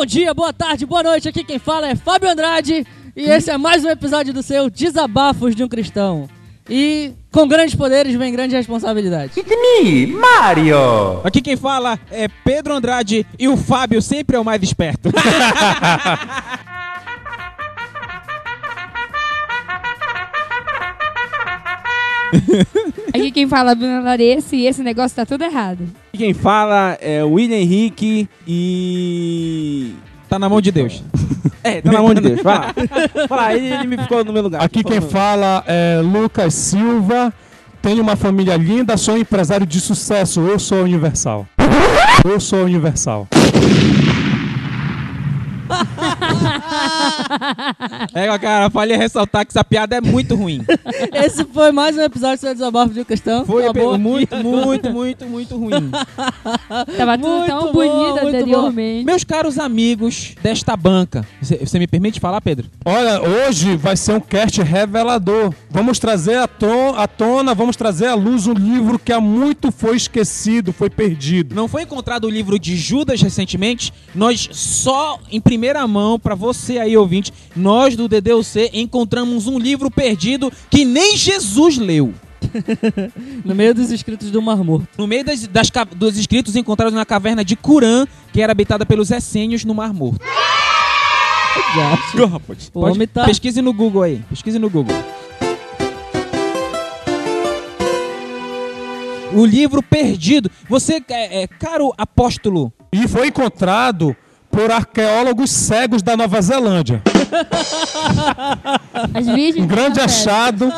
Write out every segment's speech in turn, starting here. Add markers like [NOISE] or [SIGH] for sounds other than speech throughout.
Bom dia, boa tarde, boa noite. Aqui quem fala é Fábio Andrade e esse é mais um episódio do seu Desabafos de um Cristão. E com grandes poderes vem grande responsabilidade. Me, Mario! Aqui quem fala é Pedro Andrade e o Fábio sempre é o mais esperto. [LAUGHS] Aqui quem fala é Bruna Larissa e esse negócio tá tudo errado. Aqui Quem fala é o William Henrique e. tá na mão de Deus. [LAUGHS] É, tá na mão de Deus. Vai lá. Vai lá, ele, ele me ficou no meu lugar. Aqui quem fala é Lucas Silva. Tenho uma família linda, sou um empresário de sucesso. Eu sou universal. Eu sou universal. [LAUGHS] [LAUGHS] É, cara, falei ressaltar que essa piada é muito ruim. [LAUGHS] Esse foi mais um episódio do seu Desabafos de Cristão. Foi Acabou aqui. muito, [LAUGHS] muito, muito, muito ruim. Tava tudo Muito tão bom, bonito anteriormente. Meus caros amigos desta banca, você você me permite falar, Pedro? Olha, hoje vai ser um cast revelador. Vamos trazer à, to à tona, vamos trazer à luz um livro que há muito foi esquecido, foi perdido. Não foi encontrado o livro de Judas recentemente? Nós só em primeira mão, pra você aí ouvinte, nós do DDUC encontramos um livro perdido que nem Jesus leu. [LAUGHS] No meio dos escritos do Mar Morto. No meio das, das dos escritos encontrados na caverna de Curã, que era habitada pelos essênios no Mar Morto. O Pode- homem tá- Pesquise no Google aí. Pesquise no Google. O livro perdido. Você, é, é, caro apóstolo, E foi encontrado por arqueólogos cegos da Nova Zelândia. [LAUGHS] Um grande achado.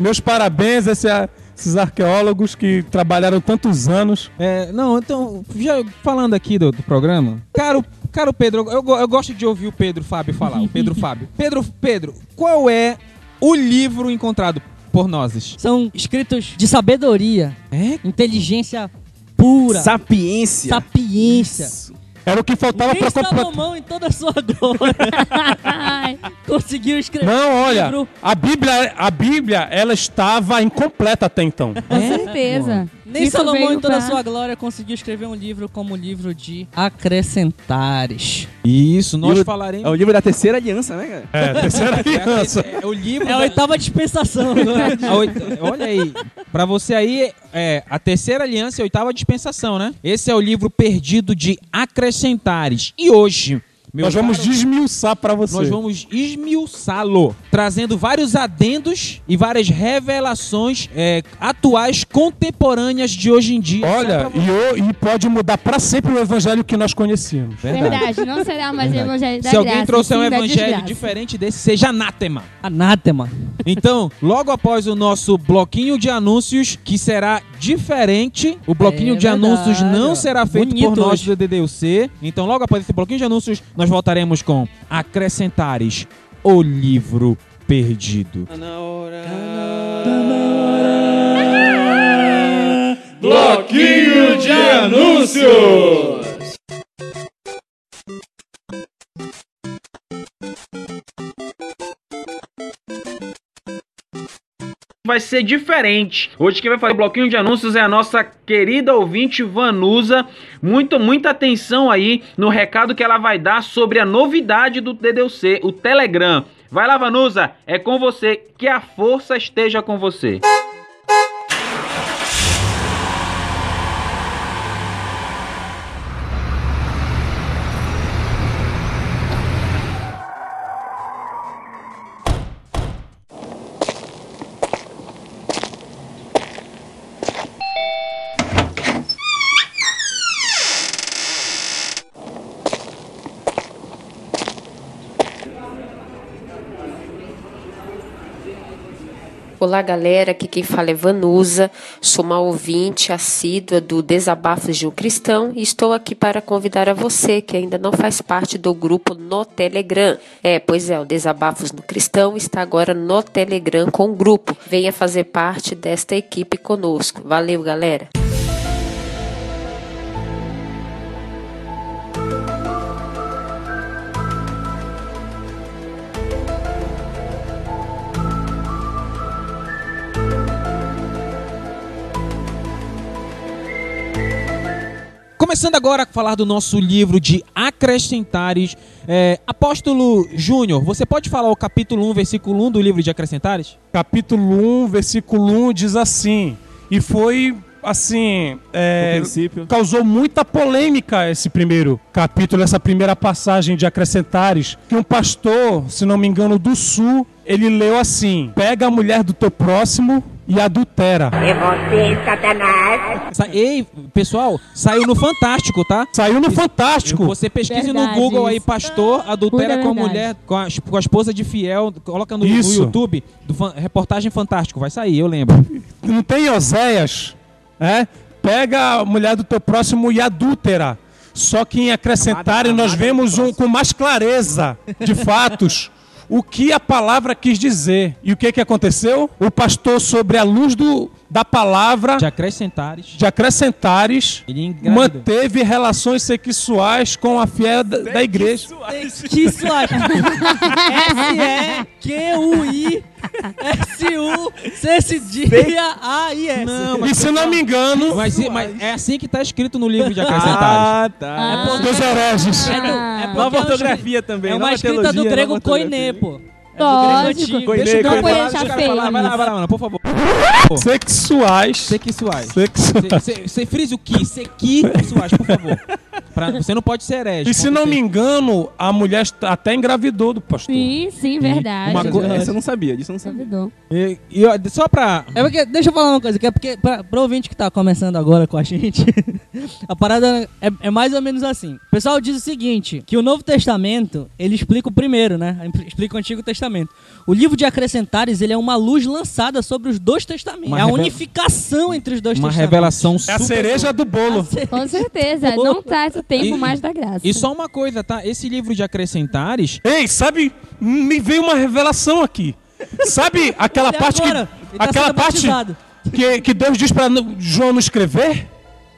Meus parabéns a esse- esses arqueólogos que trabalharam tantos anos. É, não, então, já falando aqui do, do programa, caro, caro Pedro, eu, eu gosto de ouvir o Pedro Fábio falar, o Pedro Fábio. [LAUGHS] Pedro, Pedro, qual é o livro encontrado por nós? São escritos de sabedoria, É? inteligência pura, Sapiência. sapiência. Era o que faltava para completar. Salomão em toda a sua glória [LAUGHS] Ai, conseguiu escrever Não, um olha, livro. a Bíblia, a Bíblia, ela estava incompleta até então. com certeza. Nem Isso Salomão em toda a pra- sua glória conseguiu escrever um livro como livro de acrescentares. Isso, nós Livro- falaremos. É o livro da terceira aliança, né, cara? É, terceira [LAUGHS] aliança. É, é o livro. É a da- oitava dispensação agora. [LAUGHS] a oit- Olha aí, pra você aí, é a terceira aliança e a oitava dispensação, né? Esse é o livro perdido de acrescentares. E hoje, meus Nós vamos caros, desmiuçar para você. nós vamos esmiuçá-lo, trazendo vários adendos e várias revelações é, atuais, contemporâneas de hoje em dia. Olha, e, o- e pode mudar para sempre o evangelho que nós conhecemos. Verdade, não será mais o evangelho da Se alguém graça, trouxer um evangelho desgraça. diferente desse, seja anátema. Anátema. Então, logo após o nosso bloquinho de anúncios, que será diferente, o bloquinho É de anúncios verdade, não ó. será feito Bonito por nós hoje. do DDUC. Então, logo após esse bloquinho de anúncios, nós voltaremos com Acrescentares, o livro perdido. Bloquinho de anúncios! Vai ser diferente. Hoje quem vai fazer o bloquinho de anúncios é a nossa querida ouvinte Vanusa. Muito, muita atenção aí no recado que ela vai dar sobre a novidade do DDUC, o Telegram. Vai lá, Vanusa, é com você. Que a força esteja com você. Olá, galera. Aqui quem fala é Vanusa. Sou uma ouvinte assídua do Desabafos de um Cristão e estou aqui para convidar a você que ainda não faz parte do grupo no Telegram. É, pois é, o Desabafos no Cristão está agora no Telegram com o grupo. Venha fazer parte desta equipe conosco. Valeu, galera. Começando agora a falar do nosso livro de acrescentares. É, Apóstolo Júnior, você pode falar o capítulo 1, versículo 1 do livro de acrescentares? Capítulo 1, versículo 1 diz assim: E foi assim. é, causou muita polêmica esse primeiro capítulo, essa primeira passagem de acrescentares, que um pastor, se não me engano, do sul, ele leu assim: Pega a mulher do teu próximo e adultera. Sa- Ei, pessoal, saiu no Fantástico, tá? Saiu no Fantástico. Você pesquise no Verdade Google aí, pastor adultera Pura com a mulher, com a, com a esposa de fiel, coloca no, no. YouTube, do fan- reportagem Fantástico, vai sair, eu lembro. Não tem Oséias? É? Pega a mulher do teu próximo e adúltera. Só que em acrescentário Amada- nós vemos um, com mais clareza de fatos o que a palavra quis dizer. E o que, que aconteceu? O pastor, sobre a luz do, da palavra De acrescentares, de acrescentares, manteve relações sexuais com a fiel da, da igreja. Que suave. S-E-Q-U-I S-U-C-C-D-A-I-S. Não, E se não me engano, mas, mas é assim que tá escrito no livro de acrescentares. Ah, tá. Ah. dos hereges. É, do, é Nova é uma ortografia também. É uma escrita do grego ortografia. pô. Lógico. Koiné, Deixa, eu falar, vai lá, vai lá, por favor. Sexuais. Sexuais. Sexuais. Você frise o que? Sexuais, por favor. [LAUGHS] Pra- você não pode ser herege. E se não me engano, a mulher até engravidou do pastor. Sim, sim, verdade. uma co- Essa eu não sabia, disso eu não sabia. Duvidou. E, e, só pra. É porque, deixa eu falar uma coisa, que é porque, pra, pro ouvinte que tá começando agora com a gente, [LAUGHS] a parada é, é mais ou menos assim. O pessoal diz o seguinte, que o Novo Testamento, ele explica o primeiro, né? Explica o Antigo Testamento. O livro de Acrescentares, ele é uma luz lançada sobre os dois testamentos. Uma é a revela- unificação entre os dois Uma testamentos. revelação É a super. cereja do bolo. Com certeza. [LAUGHS] Não tá esse tempo E- mais da graça. E só uma coisa, tá? Esse livro de acrescentares. Ei, sabe, me veio uma revelação aqui. Sabe [LAUGHS] aquela Até parte que agora, ele tá aquela parte batizado. que, que Deus diz para João não escrever?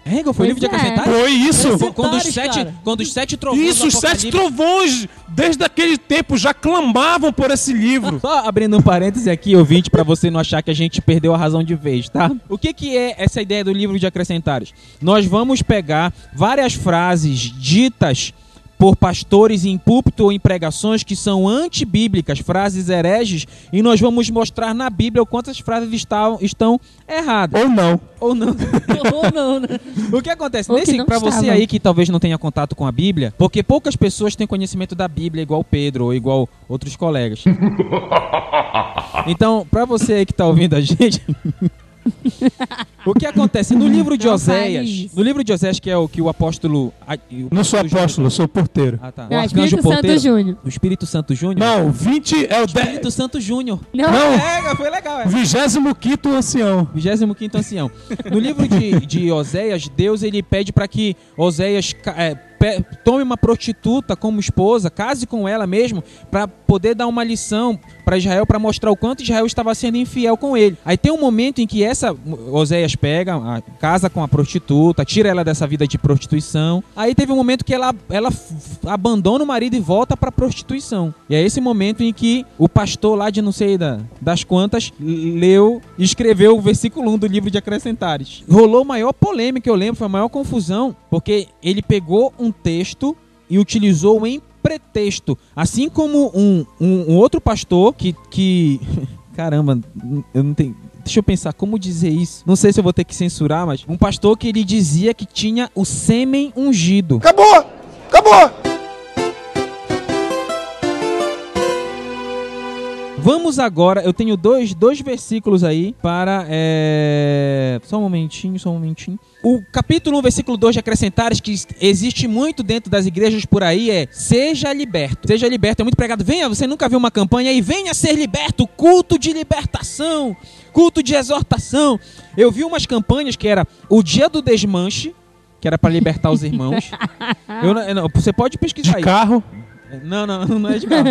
É, foi o livro de é. acrescentares? Foi isso. Foi Quando os sete, cara. quando os sete trovões. Isso, os sete trovões, desde aquele tempo, já clamavam por esse livro. [LAUGHS] Só abrindo um parêntese aqui, ouvinte, pra você não achar que a gente perdeu a razão de vez, tá? O que, que é essa ideia do livro de acrescentares? Nós vamos pegar várias frases ditas por pastores em púlpito ou em pregações que são antibíblicas, frases hereges, e nós vamos mostrar na Bíblia o quanto as frases estão, estão erradas. Ou não. Ou não. [LAUGHS] Ou não, né? O que acontece? Ou que Nesse, pra você aí que talvez não tenha contato com a Bíblia, porque poucas pessoas têm conhecimento da Bíblia igual Pedro ou igual outros colegas. [LAUGHS] Então, pra você aí que tá ouvindo a gente, o que acontece no livro de Não Oséias, no livro de Oséias que é o que o apóstolo, a- o Não sou apóstolo apóstolo, sou porteiro. Ah, tá. O Não, arcanjo Espírito Santo porteiro. Júnior. O Espírito Santo Júnior. Não, 20 é o Espírito Santo Júnior. Não. Não, É, foi legal, é. 25 ancião. 25 ancião. No livro de, de Oséias, Deus ele pede para que Oséias é, tome uma prostituta como esposa, case com ela mesmo, para poder dar uma lição para Israel, para mostrar o quanto Israel estava sendo infiel com ele. Aí tem um momento em que essa Oséias pega, casa com a prostituta, tira ela dessa vida de prostituição. Aí teve um momento que ela, ela abandona o marido e volta para prostituição. E é esse momento em que o pastor lá de não sei da, das quantas leu e escreveu o versículo 1 do livro de Acrescentares. Rolou maior polêmica, eu lembro, foi a maior confusão, porque ele pegou um texto e utilizou em pretexto. Assim como um, um, um outro pastor que. que [LAUGHS] caramba, eu não tenho. Deixa eu pensar como dizer isso. Não sei se eu vou ter que censurar, mas um pastor que ele dizia que tinha o sêmen ungido. Acabou! Acabou! Vamos agora, eu tenho dois, dois versículos aí para. É... Só um momentinho, só um momentinho. O capítulo 1, versículo 2 de Acrescentares, que existe muito dentro das igrejas por aí, é Seja liberto. Seja liberto, é muito pregado. Venha, você nunca viu uma campanha aí, venha ser liberto, culto de libertação, culto de exortação. Eu vi umas campanhas que era o dia do desmanche, que era para libertar os irmãos. [LAUGHS] Eu não- você pode pesquisar De aí. carro. Não, não, não é de carro.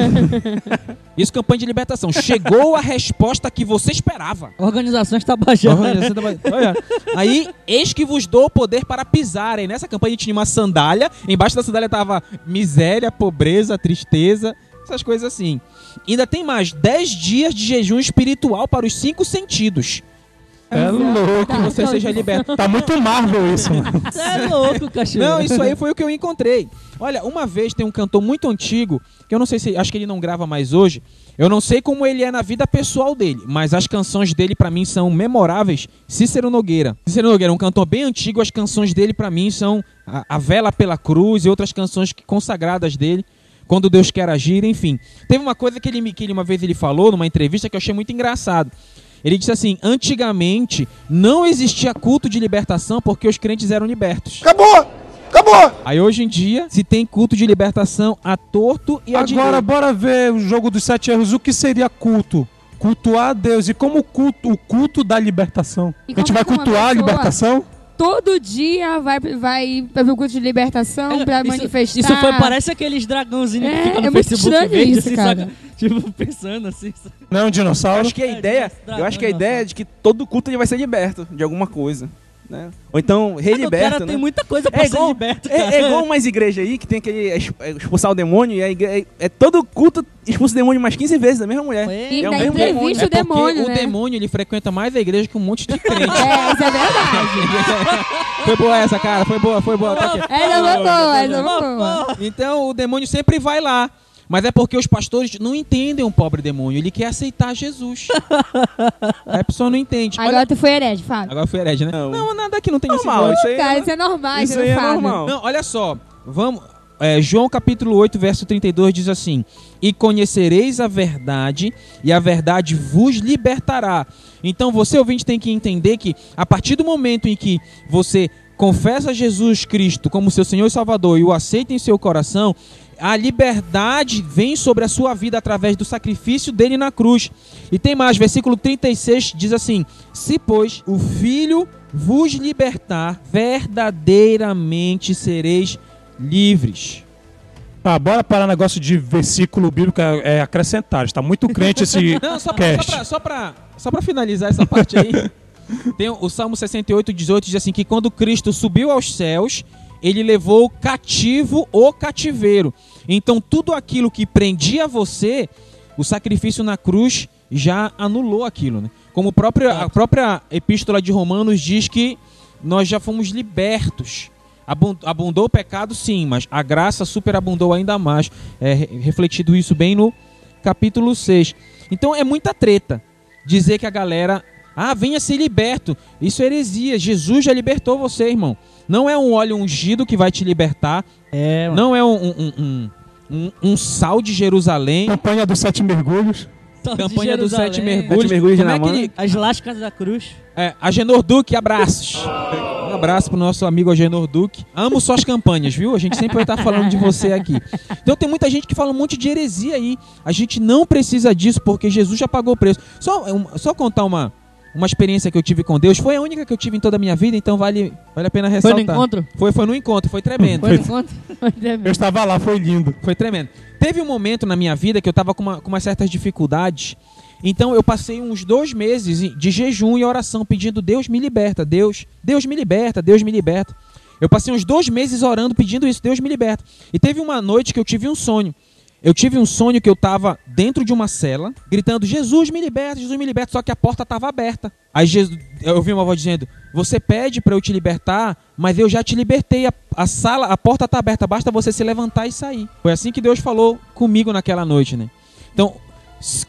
[LAUGHS] Isso, campanha de libertação. Chegou a resposta que você esperava. Organizações Tabajara. Olha, você olha. Aí, eis que vos dou o poder para pisarem. Nessa campanha tinha uma sandália. Embaixo da sandália tava miséria, pobreza, tristeza. Essas coisas assim. Ainda tem mais 10 dias de jejum espiritual para os cinco sentidos. É louco. Que você seja liberto. Tá muito Marvel isso, mano. Você é louco, cachorro. Não, isso aí foi o que eu encontrei. Olha, uma vez tem um cantor muito antigo, que eu não sei se. Acho que ele não grava mais hoje. Eu não sei como ele é na vida pessoal dele, mas as canções dele pra mim são memoráveis. Cícero Nogueira. Cícero Nogueira é um cantor bem antigo, as canções dele pra mim são a, a Vela pela Cruz e outras canções que- consagradas dele. Quando Deus quer agir, enfim. Teve uma coisa que ele, me- que ele uma vez ele falou numa entrevista que eu achei muito engraçado. Ele disse assim: antigamente não existia culto de libertação porque os crentes eram libertos. Acabou! Acabou! Aí hoje em dia se tem culto de libertação a torto e a Agora, direito. bora ver o jogo dos sete erros. O que seria culto? Cultuar a Deus. E como o culto, o culto da libertação? E a gente vai cultuar a pessoa- libertação? Todo dia vai, vai pra ver o culto de libertação, pra isso, manifestar. Isso foi, parece aqueles dragãozinhos É, que ficam no é muito Facebook verde, isso, assim, cara. saca? Tipo, pensando assim. saca? Não é um Eu dinossauro? acho que a É, ideia, dragão, eu acho que a ideia é de que todo culto ele vai ser liberto de alguma coisa, né? Ou então o reliberto, cara né? tem muita coisa pra É ser igual, liberto, é, cara. é igual umas igrejas aí que tem aquele ex- é, expulsar o demônio e a igre- é, é todo culto expulsa o demônio mais 15 vezes da mesma mulher. É, E É o mesmo É o porque demônio, o né? demônio ele frequenta mais a igreja que um monte de [LAUGHS] crente. É, isso é verdade. [LAUGHS] foi boa essa, cara. Foi boa, foi boa. Tá. Essa foi boa, essa foi boa. Então o demônio sempre vai lá. Mas é porque os pastores não entendem o pobre demônio. Ele quer aceitar Jesus. [LAUGHS] Aí a pessoa não entende. Olha- Agora tu foi herege, Fábio. Agora foi herege, né? Não. Não, nada aqui não tem Normal, isso aí Cara, é, isso é normal, isso isso aí é é Fábio. normal. Não, olha só. Vamos. é, João capítulo 8, verso 32 diz assim: E conhecereis a verdade, e a verdade vos libertará. Então você, ouvinte, tem que entender que a partir do momento em que você confessa Jesus Cristo como seu Senhor e Salvador e o aceita em seu coração, a liberdade vem sobre a sua vida através do sacrifício dele na cruz. E tem mais, versículo 36 diz assim: Se, pois, o Filho vos libertar, verdadeiramente sereis livres. Tá, bora parar negócio de versículo bíblico é, é acrescentar. Está muito crente esse [LAUGHS] Não, só pra, só, pra, só, pra, finalizar essa parte aí, [LAUGHS] tem o, o Salmo 68, 18 diz assim: que quando Cristo subiu aos céus, ele levou cativo o cativeiro. Então, tudo aquilo que prendia você, o sacrifício na cruz já anulou aquilo. Né? Como próprio, a própria epístola de Romanos diz que nós já fomos libertos. Abun- Abundou o pecado, sim, mas a graça superabundou ainda mais. É re- refletido isso bem no capítulo 6. Então é muita treta dizer que a galera, ah, venha ser liberto. Isso é heresia. Jesus já libertou você, irmão. Não é um óleo ungido que vai te libertar. É. Não é um, um, um, um, um sal de Jerusalém. Campanha dos sete mergulhos. Campanha dos sete mergulhos. Sete mergulhos Como é que ele- As lascas da cruz. É, Agenor Duque, abraços. Um abraço pro nosso amigo Agenor Duque. Amo suas campanhas, viu? A gente sempre vai estar falando de você aqui. Então tem muita gente que fala um monte de heresia aí. A gente não precisa disso porque Jesus já pagou o preço. Só, um- só contar uma, uma experiência que eu tive com Deus. Foi a única que eu tive em toda a minha vida, então vale, vale a pena Foi ressaltar. no encontro? Foi, foi no encontro, foi tremendo. Foi no encontro? [LAUGHS] Eu estava lá, foi lindo. Foi tremendo. Teve um momento na minha vida que eu tava com, uma, com umas certas dificuldades. Então eu passei uns dois meses de jejum e oração pedindo Deus me liberta, Deus, Deus me liberta, Deus me liberta. Eu passei uns dois meses orando pedindo isso, Deus me liberta. E teve uma noite que eu tive um sonho. Eu tive um sonho que eu tava dentro de uma cela, gritando: Jesus me liberta, Jesus me liberta, só que a porta estava aberta. Aí Jesus, eu ouvi uma voz dizendo: Você pede para eu te libertar, mas eu já te libertei. A, a sala, a porta está aberta, basta você se levantar e sair. Foi assim que Deus falou comigo naquela noite, né? Então,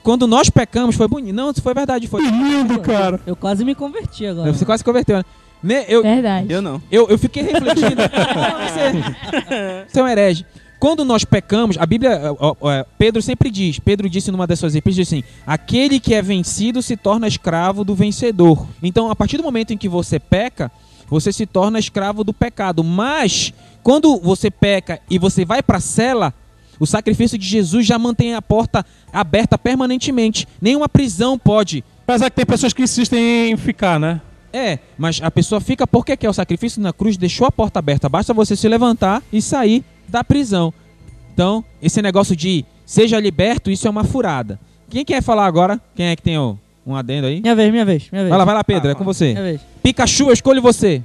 quando nós pecamos, foi bonito. Não, isso foi verdade, foi. Que lindo, cara. Eu quase me converti agora. Você quase se converteu, né? Né, Eu, Verdade. Eu não. eu, eu fiquei refletindo. Não, [LAUGHS] você, você é um herege. Quando nós pecamos, a Bíblia, ó, é, Pedro sempre diz, Pedro disse numa das suas epístolas assim: aquele que é vencido se torna escravo do vencedor. Então, a partir do momento em que você peca, você se torna escravo do pecado. Mas, quando você peca e você vai para a cela, o sacrifício de Jesus já mantém a porta aberta permanentemente. Nenhuma prisão pode Apesar que tem pessoas que insistem em ficar, né? é, mas a pessoa fica porque quer o sacrifício na cruz, deixou a porta aberta. Basta você se levantar e sair da prisão. Então, esse negócio de seja liberto, isso é uma furada. Quem quer falar agora? Quem é que tem o- um adendo aí? Minha vez, minha vez, minha vez. Vai lá, vai lá, Pedro, é com Minha você. vez. Pikachu, eu escolho você.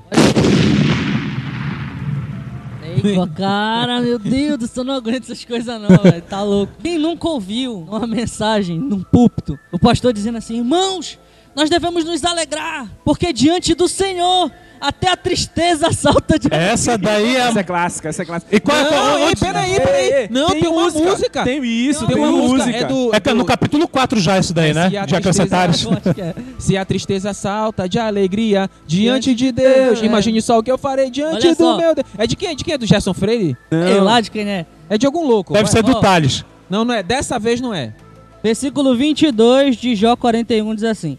Eita, cara, meu Deus do céu, não aguento essas coisas não, velho. Tá louco. Quem nunca ouviu uma mensagem num púlpito, o pastor dizendo assim, irmãos, nós devemos nos alegrar, porque diante do Senhor até a tristeza salta de Essa daí é Essa é a... clássica, essa é clássica. E qual é Não, ei, onde- peraí, peraí. Não, tem, uma música. Tem isso, Tem tem, uma música. música. É do, É é no do- capítulo 4 já isso daí, É, né? a [LAUGHS] acho que é. Se a tristeza salta de alegria diante Diante de de Deus, é. imagine só o que eu farei diante Olha do só. meu Deus. É de quem? É de quem? É do Gerson Freire? Ei, lá de quem é? É de algum louco. Deve vai. ser do Ó. Thales. Não, não é. Dessa vez não é. Versículo 22 de Jó 41 diz assim.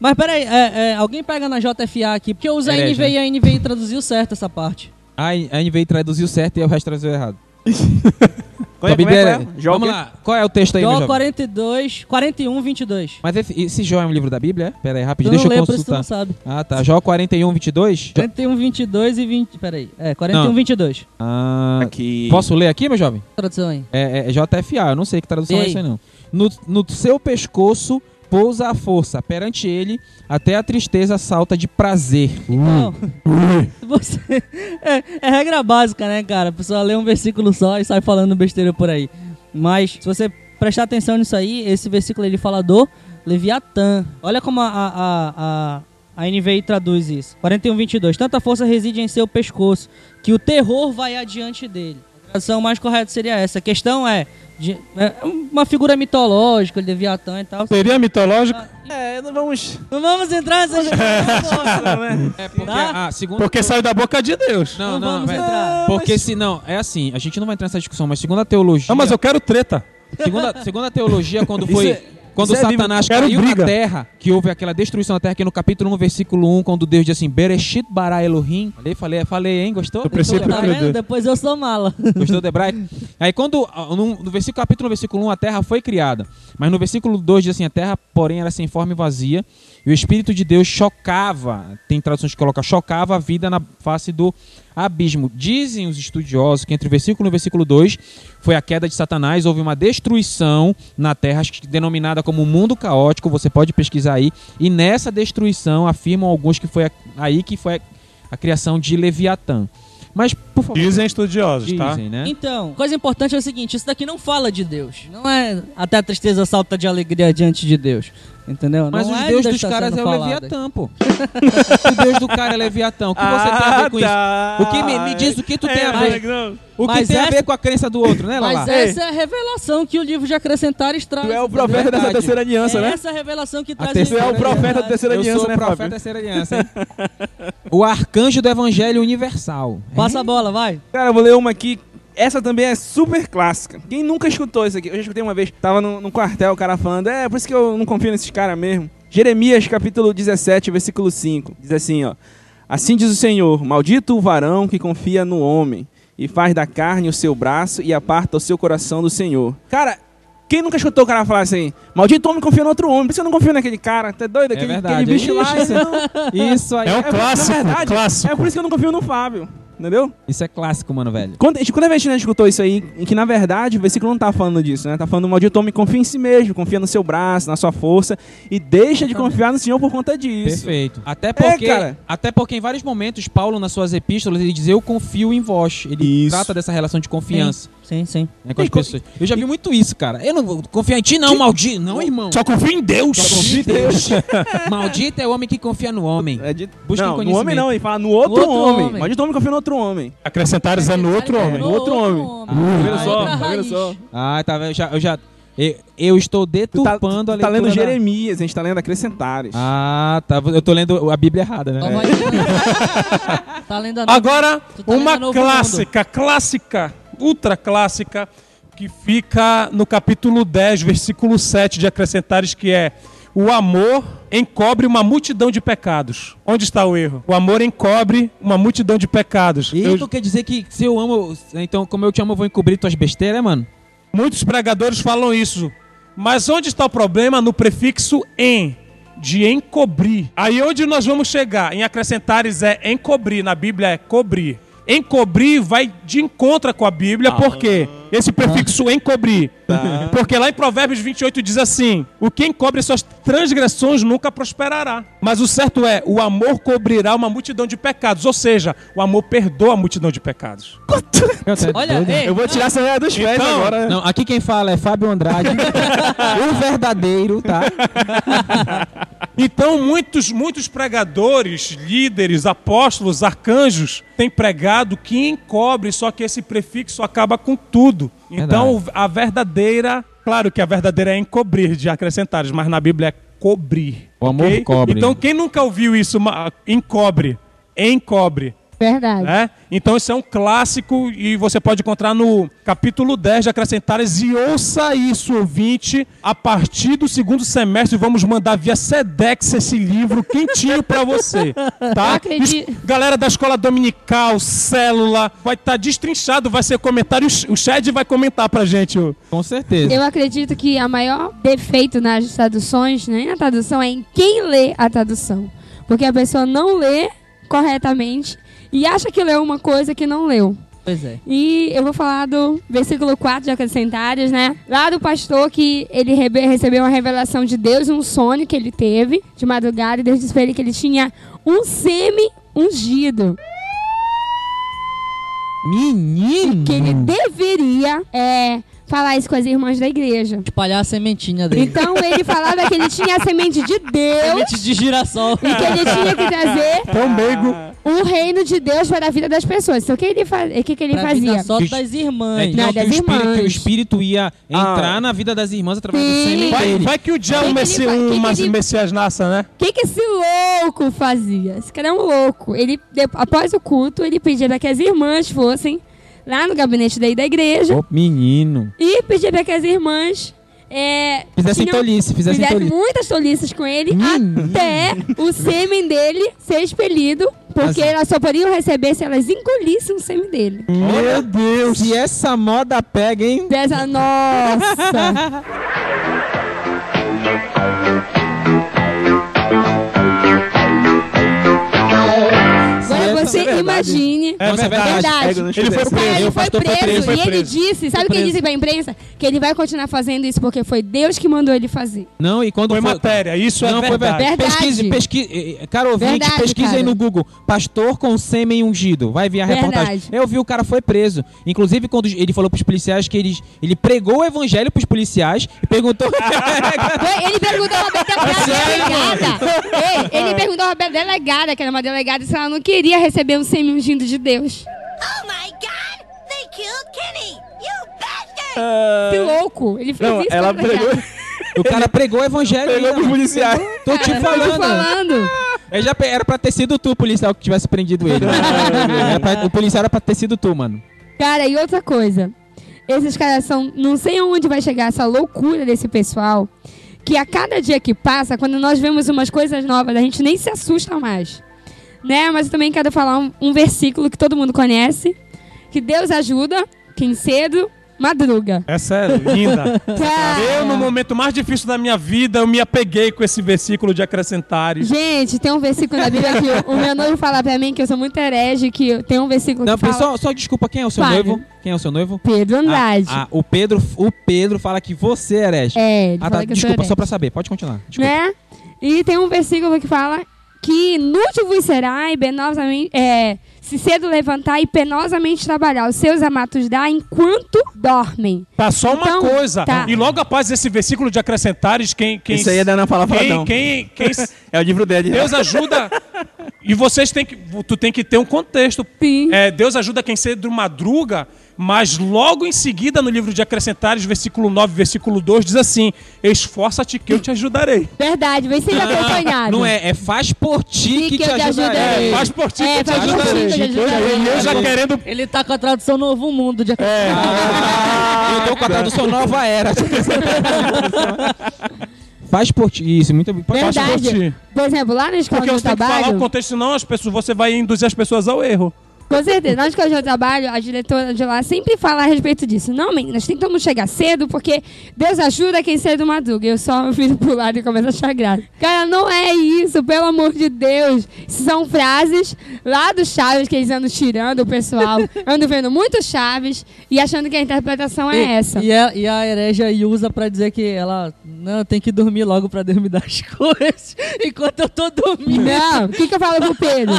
Mas peraí, é, é, alguém pega na JFA aqui, porque eu uso a NVI e a NVI traduziu certo essa parte. A a NVI traduziu certo e o resto traduziu errado. [LAUGHS] Qual é, como é, qual é-? Jó o Vamos lá. Qual é o texto aí, meu Jó jovem? 42, 41, 22. Mas esse, esse Jó é um livro da Bíblia? é? Pera aí, rapidinho, deixa eu lê, por isso tu consultar. não sabe. Ah, tá. Jó 41, 22? 41, 22 e 20. Peraí. É, 41, Não. 22. Ah, Aqui. posso ler aqui, meu jovem? Tradução aí. É, é- é JFA, eu não sei que tradução Ei. é essa aí, não. No, no seu pescoço pousa a força, perante ele até a tristeza salta de prazer. Então, você. É, é regra básica, né, cara? A pessoa lê um versículo só e sai falando besteira por aí. Mas, se você prestar atenção nisso aí, esse versículo ele fala do Leviatã. Olha como a, a, a, a NVI traduz isso. 41, 22. Tanta força reside em seu pescoço, que o terror vai adiante dele. A tradução mais correta seria essa. A questão é, de- é uma figura mitológica, Leviatã e tal. Seria mitológico? É, não vamos. Não vamos entrar nessa É porque, Tá? ah, segundo Porque saiu da boca de Deus. Não, Não não, vamos entrar. Porque se não, é assim, a gente não vai entrar nessa discussão, mas segundo a teologia, Não, mas eu quero treta. segundo, a, segundo a teologia, quando Isso foi é- quando isso é Satanás bíblico. caiu briga. na terra, que houve aquela destruição da terra, que no capítulo 1, versículo 1, quando Deus diz assim, Bereshit bara Elohim. Falei, falei, falei, hein? Gostou? Eu preciso Gostou, Tá vendo? Depois eu sou mala. [LAUGHS] Gostou do hebraico? Aí quando, ah, no, no versículo, capítulo 1, versículo 1, a terra foi criada. Mas no versículo 2 diz assim, a terra, porém, era sem forma e vazia, e o Espírito de Deus chocava, tem traduções que colocam, chocava a vida na face do abismo. Dizem os estudiosos que entre o versículo 1 e o versículo 2 foi a queda de Satanás, houve uma destruição na terra, denominada como mundo caótico, você pode pesquisar aí, e nessa destruição afirmam alguns que foi aí que foi a criação de Leviatã. Mas, por favor, Dizem estudiosos, tá? dizem, né? Então, coisa importante é o seguinte: isso daqui não fala de Deus. Não é até a tristeza salta de alegria diante de Deus. Entendeu? Mas não os é dos tá caras é o falado. Leviatã, pô. [LAUGHS] o deus do cara é Leviatã. O que você tem a ver com isso? O que me, me diz o que tu tem a ver? O que Mas tem a essa- ver com a crença do outro, né, Lala? Mas essa é a revelação que o livro de Acrescentares traz. Tu é o profeta dessa terceira aliança, É né? essa revelação que A traz terceira- Tu é o profeta da terceira Eu aliança, sou né, o profeta Fábio? da terceira aliança, hein? o arcanjo do evangelho universal. Passa a bola, vai. Cara, eu vou ler uma aqui. Essa também é super clássica. Quem nunca escutou isso aqui? Eu já escutei uma vez. Tava no, no quartel, o cara falando, é, por isso que eu não confio nesses caras mesmo. Jeremias, capítulo 17, versículo 5. Diz assim, ó. Assim diz o Senhor, maldito o varão que confia no homem, e faz da carne o seu braço e aparta o seu coração do Senhor. Cara, quem nunca escutou o cara falar assim, maldito homem confia no outro homem, por isso eu não confio naquele cara, tá doido? Aquele, verdade, aquele bicho é lá, isso. não. Isso aí. É um É, clássico, verdade, clássico. É por isso que eu não confio no Fábio, entendeu? Isso é clássico, mano, velho. Quando, a gente- quando a gente né, escutou isso aí, em que na verdade o versículo não tá falando disso, né? Tá falando maldito homem confia em si mesmo, confia no seu braço, na sua força e deixa de confiar no Senhor por conta disso. Perfeito. Até porque, cara. até porque em vários momentos Paulo nas suas epístolas ele diz eu confio em vós. Ele Isso. trata dessa relação de confiança Sim, sim. né, com as E pessoas. Eu já vi muito isso, cara. Eu não vou confiar em ti não, maldito. Não, irmão. Só confia em Deus. Só confia em Deus. [LAUGHS] maldito é o homem que confia no homem. É de... Busquem não, no homem não, ele fala no outro, outro homem. homem. Maldito homem confia no outro homem. Acrescentares é no outro homem. No outro homem. Tá vendo Ah, só? Tá vendo raiz. só? Ah, tá vendo? Eu já, eu já eu, eu estou Tu tá, deturpando a tu tá leitura lendo da- Jeremias, a gente tá lendo Acrescentares. Ah, tá. Eu tô lendo a Bíblia errada, né? Aliança. [LAUGHS] [LAUGHS] tá lendo a nova- Agora, tá uma clássica, clássica, ultra clássica, que fica no capítulo 10, versículo 7 de Acrescentares, que é o amor encobre uma multidão de pecados. Onde está o erro? O amor encobre uma multidão de pecados. E Eu- tu quer dizer que se eu amo, então como eu te amo, eu vou encobrir tuas besteiras, mano? Muitos pregadores falam isso. Mas onde está o problema? No prefixo em, de encobrir. Aí onde nós vamos chegar? Em acrescentares é encobrir, na Bíblia é cobrir. Encobrir vai de encontro com a Bíblia, por quê? Esse prefixo encobrir. Porque lá em Provérbios 28 diz assim: O que encobre suas transgressões nunca prosperará. Mas o certo é: o amor cobrirá uma multidão de pecados. Ou seja, o amor perdoa a multidão de pecados. Olha, ei, Eu vou tirar essa ideia dos pés Então, agora. Não, aqui quem fala é Fábio Andrade, [LAUGHS] o verdadeiro, tá? [LAUGHS] Então, muitos, muitos pregadores, líderes, apóstolos, arcanjos têm pregado que encobre, só que esse prefixo acaba com tudo. Então, a verdadeira, claro que a verdadeira é encobrir de acrescentares, mas na Bíblia é cobrir. O amor cobre. Então, quem nunca ouviu isso, encobre, encobre. Verdade. né? Então isso é um clássico e você pode encontrar no capítulo 10 de Acrescentares e ouça isso, ouvinte, a partir do segundo semestre vamos mandar via Sedex esse livro quentinho pra você, tá? Eu acredito- Isso- galera da escola dominical, célula, vai estar destrinchado, vai ser comentário, o Shed vai comentar pra gente. Com certeza. Eu acredito que a maior defeito nas traduções, nem na tradução, é em quem lê a tradução. Porque a pessoa não lê corretamente e acha que leu uma coisa que não leu. Pois é. E eu vou falar do versículo 4 de Acrescentares, né? Lá do pastor que ele recebeu uma revelação de Deus, um sonho que ele teve de madrugada, e Deus disse pra ele que ele tinha um semi ungido. Menino! Que ele deveria é, falar isso com as irmãs da igreja. Espalhar a sementinha dele. Então ele falava que ele tinha a semente de [LAUGHS] Deus Semente de girassol. e que ele tinha que trazer Tão meigo. O reino de Deus para a vida das pessoas. Então o que ele, fa o que que ele Pra vida fazia? só das É irmãs. que, Não, das o, espírito, irmãs. o espírito ia entrar Ah. na vida das irmãs através do Sim. sêmen Vai, dele. vai que o dia Que que messi um que que mas- ele- Messias nasça, né? O que, que esse louco fazia? Esse cara é um louco. Ele, após o culto, ele pedia para que as irmãs fossem lá no gabinete daí da igreja Ô, menino. e pedia para que as irmãs é, Fizessem tinham- tolice, fizessem fizessem tolice. muitas tolices com ele até o sêmen dele ser expelido, porque elas só poderiam receber se elas engolissem o sêmen dele. Meu Deus! Se essa moda pega, hein? Dessa, nossa! [LAUGHS] imagine. É Nossa, é verdade. Verdade. No Ele foi. Cara, preso. ele foi foi preso, preso, foi e ele disse, sabe o que ele disse pra imprensa? Que ele vai continuar fazendo isso porque foi Deus que mandou ele fazer. Não, e quando Foi foi... matéria, isso é Não, foi verdade. Verdade. Pesquise, pesquise. Cara, ouvinte, Verdade, pesquisa aí cara. no Google. Pastor com sêmen ungido. Vai vir a Verdade. reportagem. Eu vi o cara foi preso. Inclusive, quando ele falou pros policiais que ele, ele pregou o evangelho pros policiais e perguntou. [LAUGHS] [LAUGHS] Foi- Ele perguntou a [LAUGHS] delegada. Ei, ele perguntou a delegada, que era uma delegada, se ela não queria receber um sêmen ungido de Deus. Oh my god! They killed Kenny! You bastard! Que louco! Ele fez Não, isso ela pregou, [LAUGHS] o cara pregou o evangelho. pregou aí, pros policiais. Tô te Cara, tô falando. falando. Eu já pe- era pra ter sido tu, policial, que tivesse prendido ele. [LAUGHS] Era pra- o policial era pra ter sido tu, mano. Cara, e outra coisa. Esses caras são. Não sei aonde vai chegar essa loucura desse pessoal. Que a cada dia que passa, quando nós vemos umas coisas novas, a gente nem se assusta mais. Né? Mas eu também quero falar um, um versículo que todo mundo conhece. Que Deus ajuda quem cedo madruga. Essa é linda. [LAUGHS] Cara, Eu, no momento mais difícil da minha vida, eu me apeguei com esse versículo de acrescentares. Gente, tem um versículo na Bíblia que o, o meu noivo fala pra mim que eu sou muito herege, que tem um versículo Não, que fala... pessoal, só desculpa, quem é o seu noivo? Quem é o seu noivo? Pedro Andrade. Ah, ah, o Pedro, o Pedro fala que você é herege. É, ele Ah, fala tá. que eu sou Desculpa, só pra saber. Pode continuar. Desculpa. né? E tem um versículo que fala que inútil vos será e penosamente, é, se cedo levantar e penosamente trabalhar, os seus amatos dá enquanto dormem. Tá, só uma Então, coisa. tá. E logo após esse versículo de acrescentares, quem. quem Isso aí é da Ana quem, quem, quem, [LAUGHS] É o livro dele. Deus ajuda. [LAUGHS] E vocês têm que. Tu tem que ter um contexto. Sim. É, Deus ajuda quem cedo madruga, mas logo em seguida, no livro de Acrescentares, versículo 9, versículo 2, diz assim: Esforça-te que eu te ajudarei. Verdade, vem sempre acompanhado. Não é, é faz por ti que, te ajudarei. É, faz por ti que É, eu te faz por ti ajudarei. que eu te ajudarei. Eu já querendo. Ele tá com a tradução Novo Mundo de Ah, eu tô com a tradução nova era. [LAUGHS] Faz por ti. Isso, muito bem. Faz por ti. Por exemplo, lá na escola Porque onde você tem que falar o trabalho, contexto, senão as pessoas, você vai induzir as pessoas ao erro. Com certeza, na escola onde eu trabalho, a diretora de lá sempre fala a respeito disso. Não, meninas, tentamos chegar cedo porque Deus ajuda quem cedo madruga. Eu só [LAUGHS] viro pro lado e começo a achar graça. Cara, não é isso, pelo amor de Deus. São frases lá do Chaves que eles andam tirando o pessoal. [LAUGHS] Andam vendo muito Chaves e achando que a interpretação é essa. E a, e a hereja usa pra dizer que ela não tem que dormir logo pra Deus me dar as [LAUGHS] coisas enquanto eu tô dormindo. Não, o que, que eu falo pro Pedro?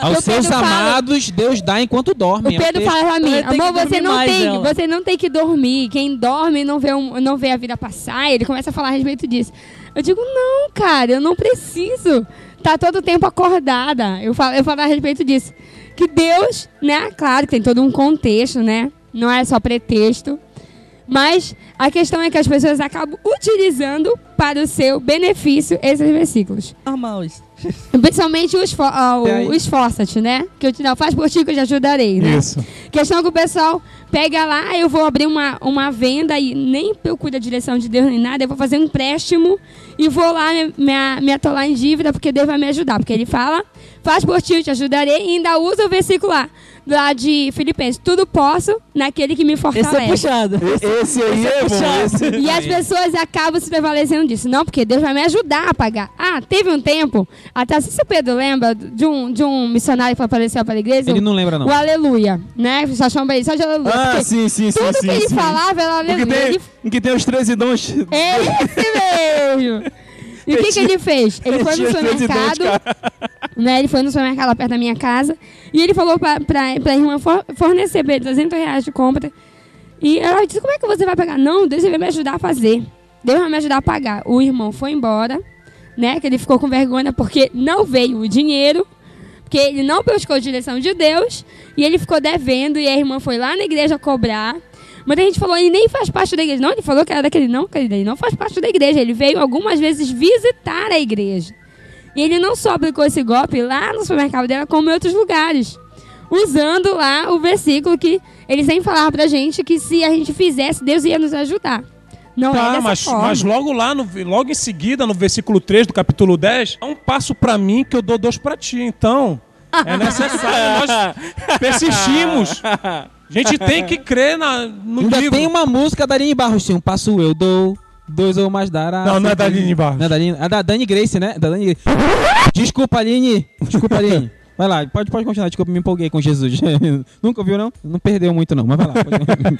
Aos seus Pedro fala- amados, Deus dá enquanto dorme. O Pedro fala pra mim, amor, você não, mais, tem, ela." você não tem que dormir. Quem dorme não vê, um- não vê a vida passar. Ele começa a falar a respeito disso. Eu digo, não, cara, eu não preciso estar todo o tempo acordada. Eu falo, eu falo a respeito disso. Que Deus, né, claro que tem todo um contexto, né? Não é só pretexto. Mas a questão é que as pessoas acabam utilizando para o seu benefício esses versículos. Normal [LAUGHS] isso. Principalmente o, esfor ah, aí? o esforça-te, né? Que eu te não, faz por ti que eu te ajudarei, né? Isso. Questão que o pessoal pega lá, eu vou abrir uma, uma venda e nem procura a direção de Deus nem nada, eu vou fazer um empréstimo e vou lá me, me, me atolar em dívida porque Deus vai me ajudar. Porque ele fala, faz por ti, eu te ajudarei e ainda usa o versículo lá, lá de Filipenses, tudo posso naquele que me Esse é fortalece. puxado. Esse aí é bom. Esse... E as pessoas acabam se prevalecendo disso. Não, porque Deus vai me ajudar a pagar. Ah, teve um tempo, até se o Pedro lembra de um, de um missionário que apareceu para a igreja. Ele não lembra, não. O Aleluia, né? Só chama ele só de Aleluia. Ah, sim, sim, sim, tudo sim. que ele sim. falava era Aleluia. que tem, Ele- em que tem os 13 dons. É esse mesmo. E o que, que ele fez? Ele foi no Tinha os 13 dons, supermercado, né? Ele foi no supermercado lá perto da minha casa e ele falou pra, pra, pra irmã for- fornecer pra ele 200 reais de compra. E ela disse, como é que você vai pagar? Não, Deus vai me ajudar a fazer. Deus vai me ajudar a pagar. O irmão foi embora, né? Que ele ficou com vergonha porque não veio o dinheiro, porque ele não buscou a direção de Deus e ele ficou devendo e a irmã foi lá na igreja cobrar. Muita gente falou, ele nem faz parte da igreja. Não, ele falou que era daquele. Não, querida, ele não faz parte da igreja. Ele veio algumas vezes visitar a igreja. E ele não só aplicou esse golpe lá no supermercado dela, como em outros lugares. Usando lá o versículo que ele sempre falava pra gente que se a gente fizesse, Deus ia nos ajudar. Não é Tá, dessa mas, forma. mas logo lá, no, logo em seguida, no versículo 3 do capítulo 10, há um passo pra mim que eu dou dois pra ti. Então, é necessário. nós [LAUGHS] persistimos. [LAUGHS] A gente tem que crer na, no Ainda livro. tem uma música da Aline Barros, sim, um passo eu dou, dois ou mais dará. Não, não é da Aline Barros. Não é da Aline, é da Dani Grace, né? Da Dani Grace. Desculpa, Aline. Desculpa, Aline. Vai lá, pode, pode continuar. Desculpa, me empolguei com Jesus. [LAUGHS] Nunca ouviu, não? Não perdeu muito, não. Mas vai lá. Pode...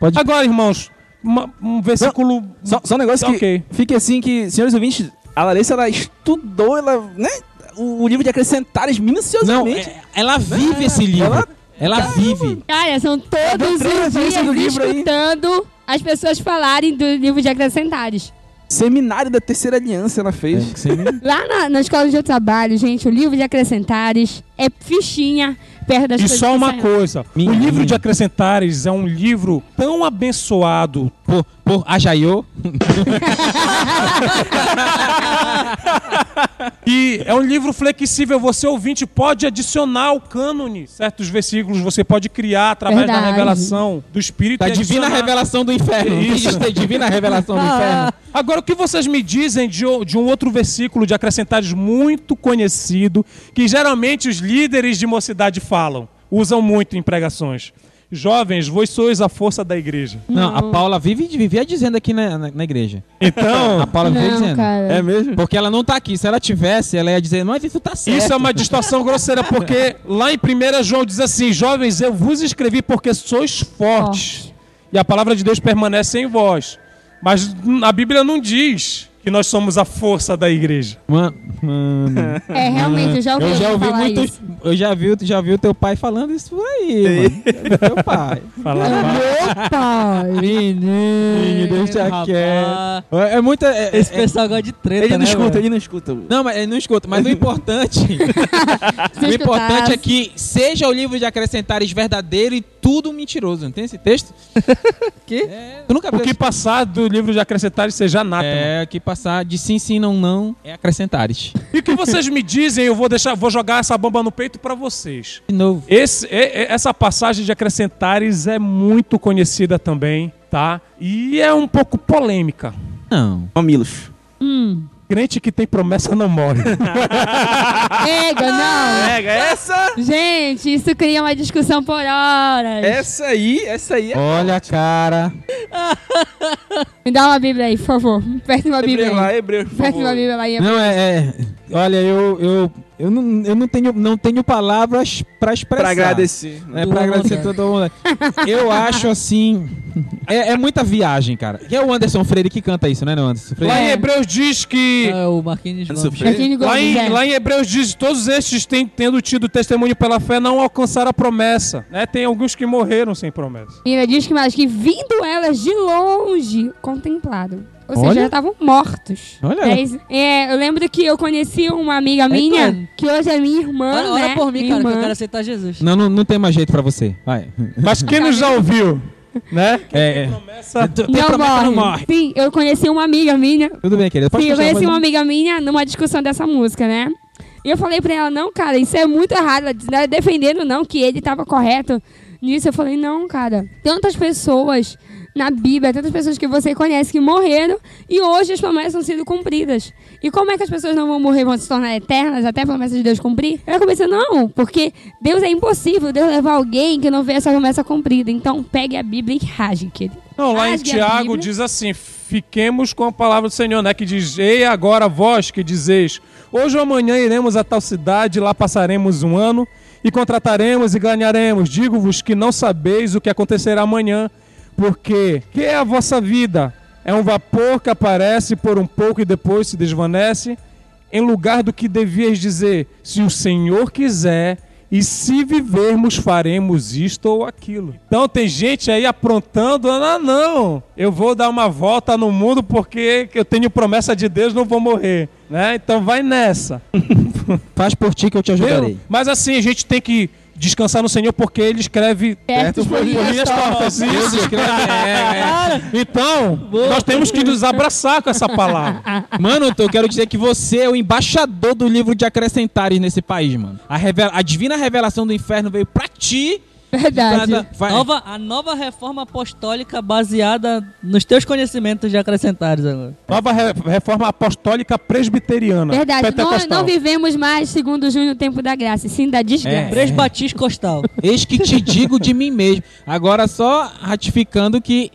[LAUGHS] pode... Agora, irmãos, uma- um versículo. Só, só um negócio que Ok. fique assim que, senhores ouvintes, a Larissa, ela estudou, ela, né? O, livro de acrescentares Não, minuciosamente. é- ela vive esse livro. Ela, vive. Cara, são todos três os dias do livro aí. escutando as pessoas falarem do livro de acrescentares. Seminário da Terceira Aliança ela fez. [LAUGHS] Lá na, na escola onde eu trabalho, gente, o livro de acrescentares é fichinha perto das E coisas só uma coisa: Minha, o livro minha. de Acrescentares é um livro tão abençoado Por, por Ajaiô. E é um livro flexível, você ouvinte pode adicionar ao cânone certos versículos, você pode criar através da Verdade. revelação do Espírito. Da e divina adicionar. revelação do inferno. Isso. Divina revelação do inferno. [LAUGHS] Agora, o que vocês me dizem de, o- de um outro versículo de acrescentares muito conhecido, que geralmente os líderes de mocidade falam, usam muito em pregações? Jovens, vós sois a força da igreja. Não, a Paula vive, vivia dizendo aqui na, na, na igreja. Então, A Paula vivia Não, dizendo. cara. É mesmo? Porque ela não tá aqui. Se ela tivesse, ela ia dizer, mas isso tá certo. Isso é uma distorção grosseira, porque lá em 1 João diz assim: Jovens, eu vos escrevi porque sois fortes. E a palavra de Deus permanece em vós. Mas a Bíblia não diz que nós somos a força da igreja. Mano, mano. [LAUGHS] É, realmente, eu já ouvi, Eu já ouvi falar muito. isso. Eu já vi, já vi o teu pai falando isso por aí, mano. Teu pai. [LAUGHS] Fala, Meu pai. Menino, deixa rapaz. quieto. É, é muita. é- Esse é- pessoal gosta de treta, Ele não né, escuta, velho? ele não escuta. Não, mas ele não escuta. Mas o [LAUGHS] importante. O importante é que seja o livro de acrescentares verdadeiro e tudo mentiroso. Não tem esse texto? Que? É, tu nunca O que passar do livro de acrescentares seja nada. É, que passar de sim, sim, não, não é acrescentares. E o que vocês me dizem, eu vou deixar, vou jogar essa bomba no peito para vocês. De novo. Esse, é- é- essa passagem de acrescentares é muito conhecida também, tá? E é um pouco polêmica. Não. Mamilos. Hum. Crente que tem promessa não morre. [LAUGHS] Ega, não. Pega essa! Gente, isso cria uma discussão por horas. Essa aí, essa aí é. Olha, cara. [LAUGHS] Me dá uma Bíblia aí, por favor. Perto uma Bíblia Hebreus lá, por Perto uma. Bíblia lá Não, é. é- olha, eu, eu, eu, não, eu não, tenho, não tenho palavras pra expressar. Pra agradecer. É, pra agradecer todo mundo. Eu acho assim. É, é muita viagem, cara. Que é o Anderson Freire que canta isso, né, Anderson Freire? Lá em Hebreus diz que. É o Marquinhos Gomes. Freire. Lá em, lá em Hebreus diz todos estes têm, tendo tido testemunho pela fé não alcançaram a promessa. Né? Tem alguns que morreram sem promessa. E ainda diz que, mas que vindo elas de longe, contemplado. Ou seja, Olha. já estavam mortos. Olha. É. É, eu lembro que eu conheci uma amiga minha, Cleide. que hoje é minha irmã, Ora, ora né? por mim, Minha cara, que eu irmã. quero aceitar Jesus. Não, não, não tem mais jeito pra você. Vai. Mas quem nos já ouviu, né? É, é. Promessa- Tem Não promessa, morre. não morre. Sim, eu conheci uma amiga minha. Tudo bem, querida. Pode Sim, eu conheci uma amiga minha numa discussão dessa música, né? E eu falei pra ela, não, cara, isso é muito errado. Ela disse, não é defendendo, não, que ele tava correto nisso. Eu falei, não, cara. Tantas pessoas na Bíblia, tantas pessoas que você conhece que morreram e hoje as promessas estão sendo cumpridas. E como é que as pessoas não vão morrer, vão se tornar eternas até a promessa de Deus cumprir? Ela começou, não, porque Deus é impossível Deus levar alguém que não vê essa promessa cumprida. Então pegue a Bíblia e rasgue, querido. Não, lá em Rasgue Tiago diz assim: fiquemos com a palavra do Senhor, né? Que diz: Ei, agora vós que dizeis: Hoje ou amanhã iremos a tal cidade, lá passaremos um ano e contrataremos e ganharemos. Digo-vos que não sabeis o que acontecerá amanhã, porque que é a vossa vida? É um vapor que aparece por um pouco e depois se desvanece, em lugar do que devias dizer: Se o Senhor quiser. E se vivermos, faremos isto ou aquilo. Então tem gente aí aprontando, ah, não, eu vou dar uma volta no mundo porque eu tenho promessa de Deus, não vou morrer. Né? Então vai nessa. [LAUGHS] Faz por ti que eu te ajudarei. Mas assim, a gente tem que descansar no Senhor porque ele escreve Certo, por linhas tortas. Isso. escreve- é, é. Então, nós temos que nos abraçar com essa palavra. Mano, eu quero dizer que você é o embaixador do livro de acrescentares nesse país, mano. A, revela- a divina revelação do inferno veio pra ti. Verdade. Vai- Nova, a nova reforma apostólica baseada nos teus conhecimentos de acrescentares agora. Nova re- reforma apostólica presbiteriana. Verdade, não, pentecostal. não vivemos mais segundo Júnior o tempo da graça, sim da desgraça. É. Presbatis Costal. Eis que te digo de mim mesmo. Agora só ratificando que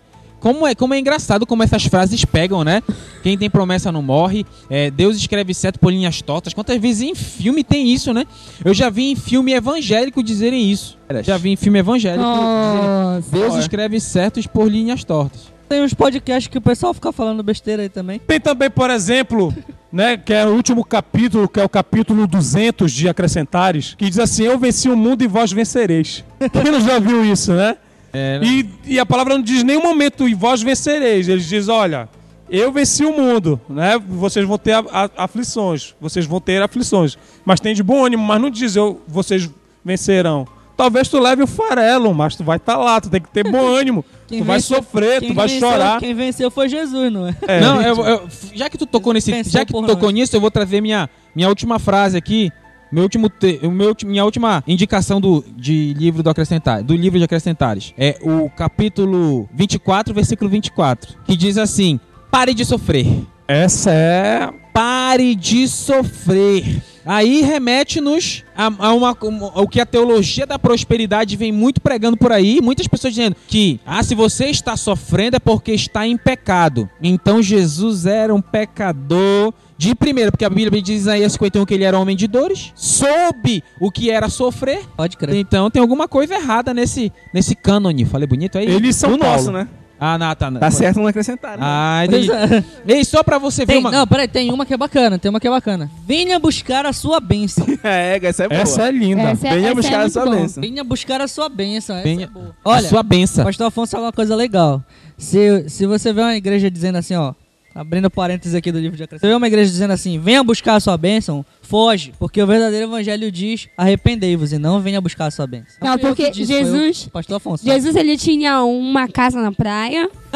como é, como é engraçado como essas frases pegam, né? Quem tem promessa não morre. é, Deus escreve certo por linhas tortas. Quantas vezes em filme tem isso, né? Eu já vi em filme evangélico dizerem isso. Já vi em filme evangélico dizerem, Nossa. Deus escreve certos por linhas tortas. Tem uns podcasts que o pessoal fica falando besteira aí também. Tem também, por exemplo, né, que é o último capítulo, que é o capítulo 200 de Acrescentares, que diz assim: Eu venci o mundo e vós vencereis. [LAUGHS] Quem não já viu isso, né? É, E, e a palavra não diz em nenhum momento e vós vencereis. Ele diz: Olha, eu venci o mundo, né? Vocês vão ter a- a- aflições, vocês vão ter aflições, mas tem de bom ânimo, mas não diz eu, vocês vencerão. Talvez tu leve o farelo, mas tu vai estar lá, tu tem que ter bom [LAUGHS] ânimo. Quem tu vai venceu- sofrer, quem tu vai venceu- chorar. Quem venceu foi Jesus, não é? É, não, eu- eu- já que tu tocou nesse, já que tu tocou nisso, eu vou trazer minha, minha última frase aqui, meu último, te- o meu, minha última indicação do de livro do acrescentar, do livro de acrescentares. É o capítulo 24, versículo 24, que diz assim: "Pare de sofrer. Essa é Pare de sofrer." Aí remete-nos a, a uma, um- ao que a teologia da prosperidade vem muito pregando por aí. Muitas pessoas dizendo que, ah, se você está sofrendo é porque está em pecado. Então Jesus era um pecador de primeiro, porque a Bíblia diz em Isaías 51 que ele era homem de dores, soube o que era sofrer. Pode crer. Então tem alguma coisa errada nesse, nesse cânone. Falei bonito aí? ele e São o nosso, né? Ah, não, tá. Tá certo não acrescentar. Né? Ah, entendi. é. Ei, só pra você ver Tem, uma... não, peraí, tem uma que é bacana, tem uma que é bacana. Venha buscar a sua bênção. [LAUGHS] É, essa é boa. Essa é linda. Essa, Venha essa buscar é a sua bom. bênção. Venha buscar a sua bênção. Essa Venha- é boa. a Olha, sua benção. o pastor Afonso falou uma coisa legal. Se, se você vê uma igreja dizendo assim, ó, abrindo parênteses aqui do livro de Acrescentados, você vê uma igreja dizendo assim, venha buscar a sua bênção, foge, porque o verdadeiro evangelho diz, arrependei-vos e não venha buscar a sua bênção. Não, porque que disse, Jesus- o pastor Afonso. Jesus, ele tinha uma casa na praia [LAUGHS]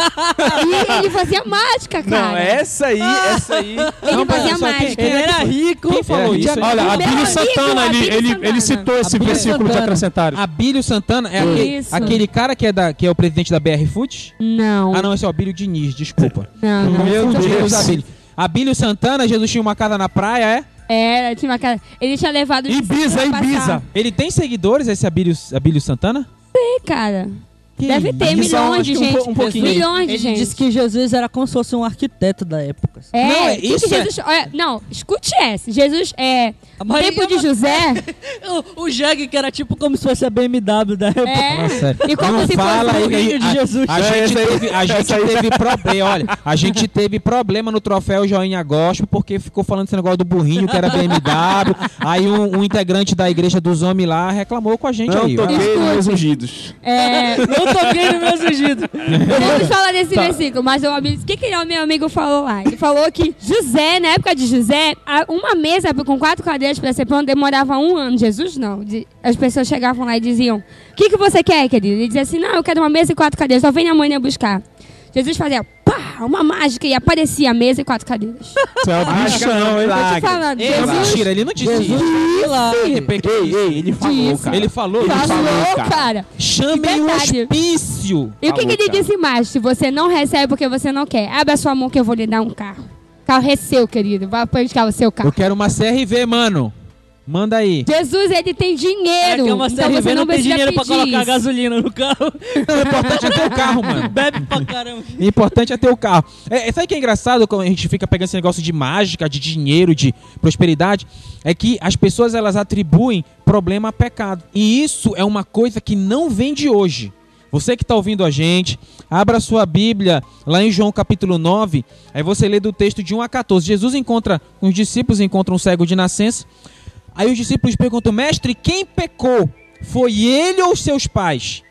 e ele fazia mágica, cara. Não, essa aí, essa aí. [LAUGHS] Ele Não, fazia mágica. Ele era rico. Quem falou isso? Olha, Abílio Santana, ele, ele, Santana. ele citou esse Abílio versículo de Santana. acrescentares. Abílio Santana é aquele, aquele cara que é, da, que é o presidente da BR Foods? Não, Ah, não, esse é o Abílio Diniz, desculpa. não, não. Meu Deus. Deus, Abílio. Abílio Santana, Jesus tinha uma casa na praia, é? Era, tinha uma casa. Ele tinha levado os Ibiza, Ibiza. Ele tem seguidores, esse Abílio, Abílio Santana? Sim, cara. Que Deve ter milhões de um gente. um pouquinho. milhões de Ele gente. disse que Jesus era como se fosse um arquiteto da época. assim. É, Não, é isso que é- Jesus, olha, não, escute essa. Jesus é. A No tempo de José. [LAUGHS] O, o Jeg, que era tipo como se fosse a BMW da época. É. Nossa, E como não se fala fosse aí, aí, de a- Jesus. A, É, gente teve, a gente teve [LAUGHS] problema, olha, a gente teve problema no troféu Joinha Gospel porque ficou falando esse negócio do burrinho que era [LAUGHS] BMW. aí um, um integrante da igreja dos homens lá reclamou com a gente Não aí. toquei nos ungidos. É, Não não toquei nos meus ungidos. Vamos [LAUGHS] falar desse Tá. versículo, mas o amigo- o que, que o meu amigo falou lá? Ele falou que José, na época de José, uma mesa com quatro cadeiras para ser pão demorava um ano. Jesus não. As pessoas chegavam lá e diziam: O que, que você quer, querido? Ele dizia assim: Não, eu quero uma mesa e quatro cadeiras, só vem a mãe buscar. Jesus fazia pá, uma mágica e aparecia a mesa e quatro cadeiras. [LAUGHS] Você é o bichão, hein? Tô te falando, Não, Jesus mentira, ele não disse Jesus isso. Ei, ei, ele falou, Disse. cara. Ele falou, ele falou, falou, cara. cara. Um Verdade. hospício. E o que, que ele disse mais? Se você não recebe porque você não quer, abre a sua mão que eu vou lhe dar um carro. Carro é seu, querido. Vai buscar o seu carro. Eu quero uma CRV, mano. Manda aí. Jesus, ele tem É dinheiro. que uma então você não, não tem dinheiro pra pedir colocar isso. gasolina no carro. Não, o importante é ter o carro, mano. [LAUGHS] Bebe pra caramba. O importante é ter o carro. É, é, sabe o que é engraçado quando a gente fica pegando esse negócio de mágica, de dinheiro, de prosperidade? É que as pessoas elas atribuem problema a pecado. E isso é uma coisa que não vem de hoje. Você que está ouvindo a gente, abra sua Bíblia lá em João capítulo 9, aí você lê do texto de 1 a 14. Jesus encontra, os discípulos encontram um cego de nascença. Aí os discípulos perguntam, mestre, quem pecou? Foi ele ou seus pais?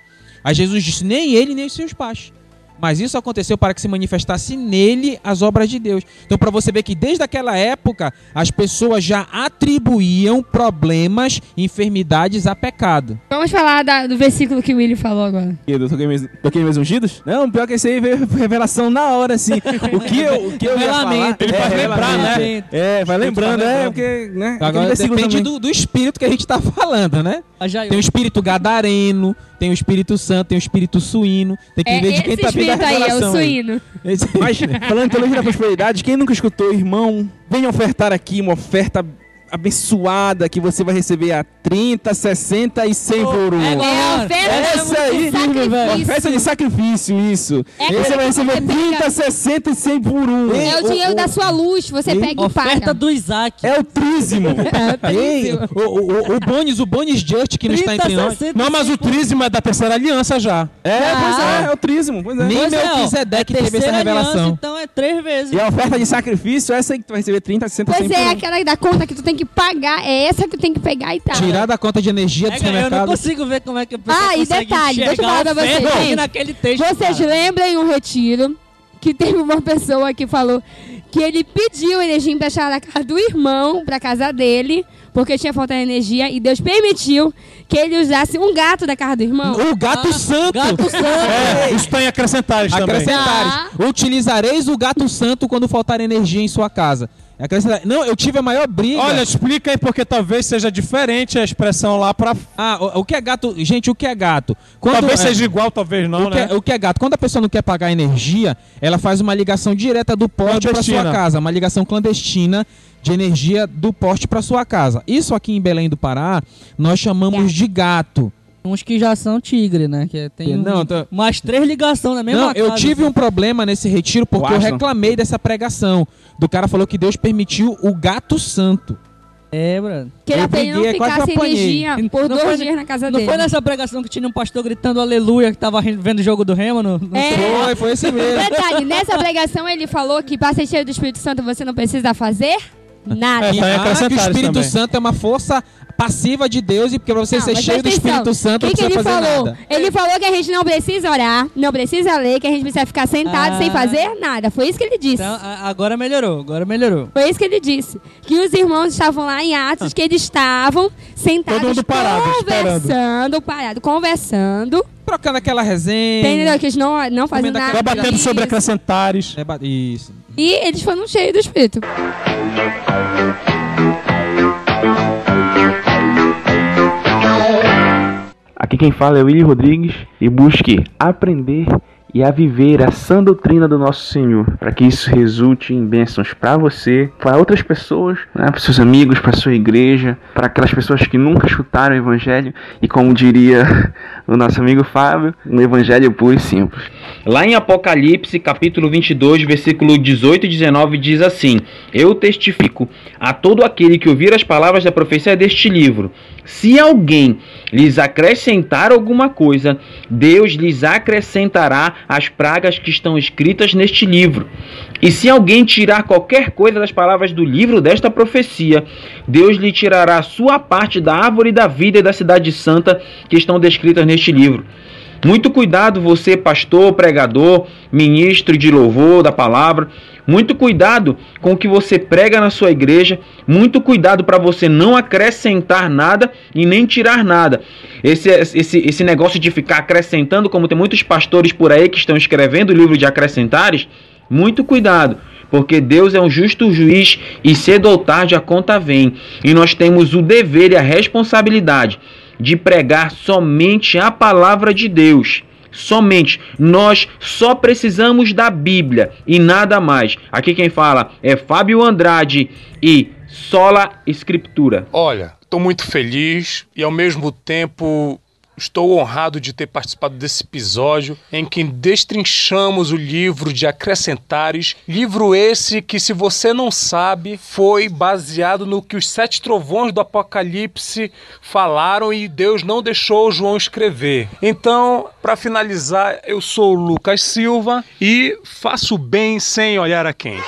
Aí Jesus disse, nem ele, nem seus pais. Mas isso aconteceu para que se manifestasse nele as obras de Deus. Então, para você ver que desde aquela época, as pessoas já atribuíam problemas, enfermidades a pecado. Vamos falar da- do versículo que o Willy falou agora. Eu toquei meus, toquei meus ungidos? Não, pior que esse aí veio revelação na hora, assim. [LAUGHS] O que eu, o que eu ia falar... Revelamento. Ele faz lembrar, né? É, vai lembrando, é, porque, né? Agora depende do, do espírito que a gente está falando, né? A Jair. Tem o espírito gadareno, tem o espírito santo, tem o espírito suíno. Tem que É ver de quem tá vindo a espírito aí, é o revelação. aí. suíno. Esse- Mas, falando em teologia da prosperidade, quem nunca escutou, irmão, venha ofertar aqui uma oferta abençoada que você vai receber a 30, 60 e 100 por um. é É oferta aí, de sacrifício. Oferta de sacrifício, isso. É Aí você vai receber você pega- 30, 60 e 100 por um. É o dinheiro da sua luz, você Ei, pega e Oferta paga. do Isaac. [LAUGHS] É o trízimo. Ei, o, o, o Bonis, o Bonis Just que não está entre nós. 60, Não, mas o trízimo é da terceira aliança já. É, pois é, é o trízimo. Pois é. Nem Pois é, Melquisedeque é teve essa revelação. aliança, então é três vezes. E a oferta de sacrifício, essa aí que tu vai receber 30, 60, 100 Pois por é, um. aquela da conta que tu tem que pagar, é essa que tem que pegar e tal. Tirar da conta de energia do É, cara, eu não supermercado. consigo ver como é que a pessoa Ah, e detalhe, deixa eu falar pra a vocês, gente. naquele texto, Vocês cara. lembram em um retiro que teve uma pessoa que falou que ele pediu energia emprestada da casa do irmão pra casa dele, porque tinha falta de energia, e Deus permitiu que ele usasse um gato da casa do irmão. O gato Ah, santo. Gato santo. É, isso tem acrescentares também. Acrescentares. Utilizareis o gato santo quando faltar energia em sua casa. Acrescentar- Não, eu tive a maior briga. Olha, explica aí porque talvez seja diferente a expressão lá pra. Ah, o, o que é gato? Gente, o que é gato? Quando- talvez é, seja igual, talvez não, o, que né? é, o que é gato? Quando a pessoa não quer pagar energia, ela faz uma ligação direta do poste para sua casa, uma ligação clandestina de energia do poste para sua casa. Isso aqui em Belém do Pará, nós chamamos de gato. Uns que já são tigre, né? Que tem Não, um- tô- mais três ligações na mesma Não, eu casa, tive assim. um problema nesse retiro porque eu reclamei dessa pregação. Do cara falou que Deus permitiu o gato santo. É, Bruno. Que era eu pra ele não ficar sem apanhei. energia por Não dois foi- dias na casa Não dele. foi nessa pregação que tinha um pastor gritando aleluia que tava vendo o jogo do Remo? No, no- É. Foi, foi esse mesmo. Detalhe, nessa pregação ele falou que pra ser cheio do Espírito Santo você não precisa fazer nada. É, tá aí Ah, que o Espírito também. Santo é uma força passiva de Deus e porque pra você Não, ser cheio do Espírito. Santo O não que, que precisa ele fazer falou? nada. Ele falou que a gente não precisa orar, não precisa ler, que a gente precisa ficar sentado Ah. sem fazer nada. Foi isso que ele disse. Então, agora melhorou, agora melhorou. Foi isso que ele disse. Que os irmãos estavam lá em Atos, que eles estavam sentados Todo mundo parado, conversando, parado, conversando. Trocando aquela resenha. Entendeu? Que eles não, não faziam Comendo nada. Vai batendo sobre acrescentares. É ba- Isso. E eles foram cheios do Espírito. Aqui quem fala é Willy Rodrigues e busque aprender e a viver a sã doutrina do nosso Senhor, para que isso resulte em bênçãos para você, para outras pessoas, né, para seus amigos, para sua igreja, para aquelas pessoas que nunca escutaram o Evangelho e, como diria o nosso amigo Fábio, um Evangelho puro e simples. Lá em Apocalipse, capítulo 22, versículo 18 e 19, diz assim: Eu testifico a todo aquele que ouvir as palavras da profecia deste livro. Se alguém lhes acrescentar alguma coisa, Deus lhes acrescentará as pragas que estão escritas neste livro. E se alguém tirar qualquer coisa das palavras do livro desta profecia, Deus lhe tirará a sua parte da árvore da vida e da cidade santa que estão descritas neste livro. Muito cuidado você, pastor, pregador, ministro de louvor da palavra. Muito cuidado com o que você prega na sua igreja. Muito cuidado para você não acrescentar nada e nem tirar nada. Esse, esse, esse negócio de ficar acrescentando, como tem muitos pastores por aí que estão escrevendo o livro de acrescentares, muito cuidado. Porque Deus é um justo juiz e cedo ou tarde a conta vem. E nós temos o dever e a responsabilidade de pregar somente a palavra de Deus. Somente. Nós só precisamos da Bíblia e nada mais. Aqui quem fala é Fábio Andrade e Sola Escritura. Olha, estou muito feliz e ao mesmo tempo estou honrado de ter participado desse episódio em que destrinchamos o livro de Acrescentares. Livro esse que, se você não sabe, foi baseado no que os sete trovões do Apocalipse falaram e Deus não deixou João escrever. Então, para finalizar, eu sou o Lucas Silva e faço bem sem olhar a quem.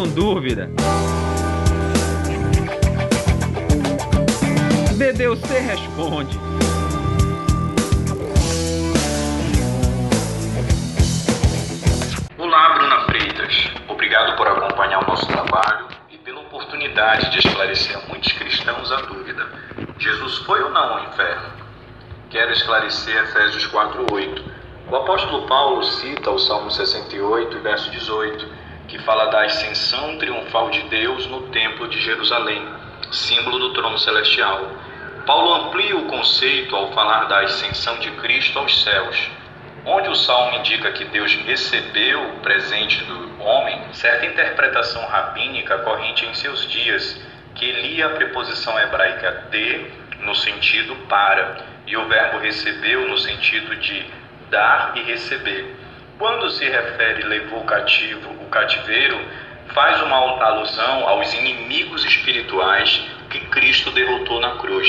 Com dúvida? DDUC responde. Olá, Bruna Freitas. Obrigado por acompanhar o nosso trabalho e pela oportunidade de esclarecer a muitos cristãos a dúvida: Jesus foi ou não ao inferno? Quero esclarecer Efésios 4:8. O apóstolo Paulo cita o Salmo 68, verso 18, que fala da ascensão triunfal de Deus no templo de Jerusalém, símbolo do trono celestial. Paulo amplia o conceito ao falar da ascensão de Cristo aos céus. Onde o salmo indica que Deus recebeu o presente do homem, certa interpretação rabínica corrente em seus dias, que lia a preposição hebraica de no sentido para e o verbo recebeu no sentido de dar e receber. Quando se refere levou cativo o cativeiro, faz uma alusão aos inimigos espirituais que Cristo derrotou na cruz.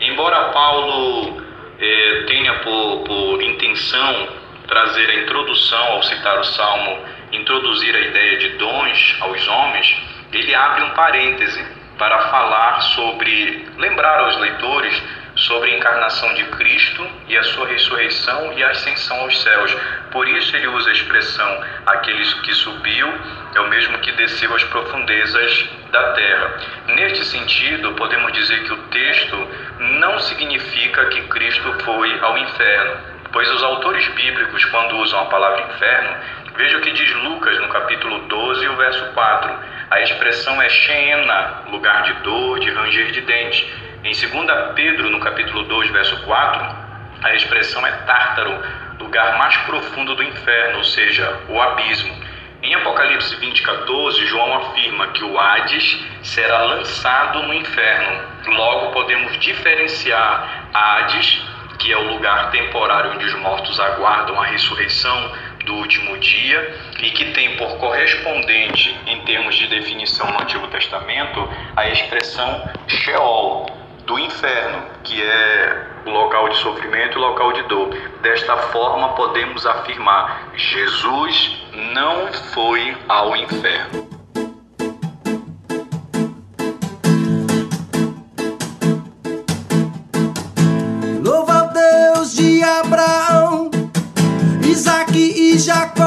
Embora Paulo eh, tenha por, por intenção trazer a introdução ao citar o Salmo, introduzir a ideia de dons aos homens, ele abre um parêntese para falar sobre, lembrar aos leitores sobre a encarnação de Cristo e a sua ressurreição e a ascensão aos céus. Por isso ele usa a expressão aqueles que subiu é o mesmo que desceu às profundezas da terra. Neste sentido, podemos dizer que o texto não significa que Cristo foi ao inferno, pois os autores bíblicos, quando usam a palavra inferno, veja o que diz Lucas no capítulo 12, o verso 4. A expressão é Sheena, lugar de dor, de ranger de dentes. Em 2 Pedro, no capítulo 2, verso 4, a expressão é Tártaro, lugar mais profundo do inferno, ou seja, o abismo. Em Apocalipse 20, 14, João afirma que o Hades será lançado no inferno. Logo, podemos diferenciar Hades, que é o lugar temporário onde os mortos aguardam a ressurreição do último dia e que tem por correspondente, em termos de definição no Antigo Testamento, a expressão Sheol, do inferno, que é o local de sofrimento e o local de dor. Desta forma, podemos afirmar: Jesus não foi ao inferno. Louva Deus de Abraão, Isaac e Jacó,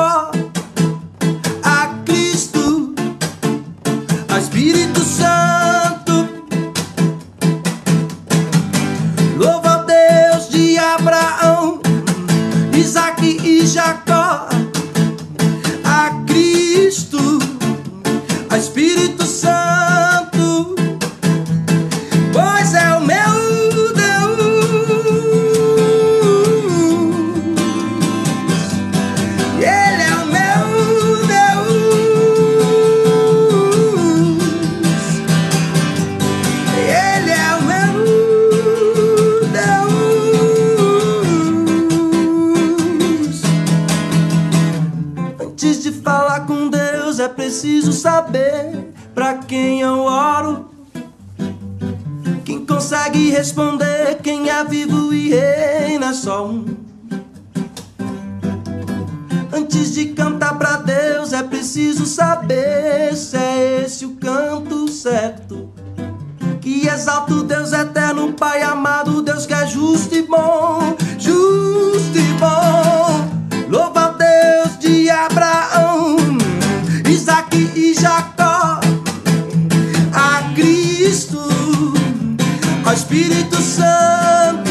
Espírito Santo,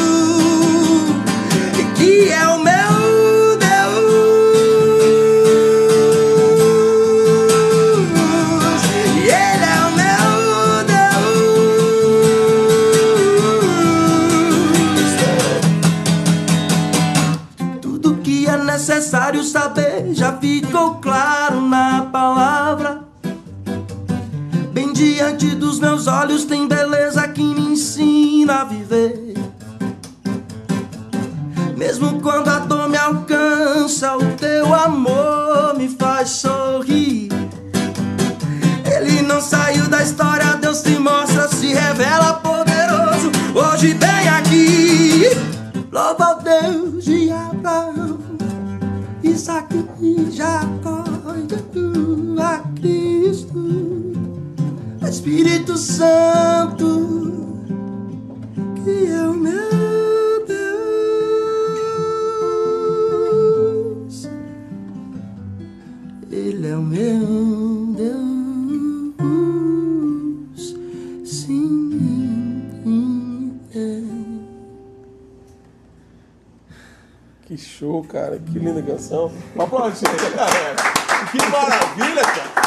que é o meu Deus. E Ele é o meu Deus. Tudo que é necessário saber já ficou claro na palavra. Bem diante dos meus olhos tem beleza que me ensina a viver. Mesmo quando a dor me alcança, o teu amor me faz sorrir. Ele não saiu da história, Deus se mostra, se revela poderoso. Hoje vem aqui, louva ao Deus de Abraão, Isaac e Jacó, e a Cristo, Espírito Santo, que é o meu Deus. Ele é o meu Deus. Sim. é. Que show, cara. Que linda canção. Uma aplaudinha, galera. Que maravilha, cara.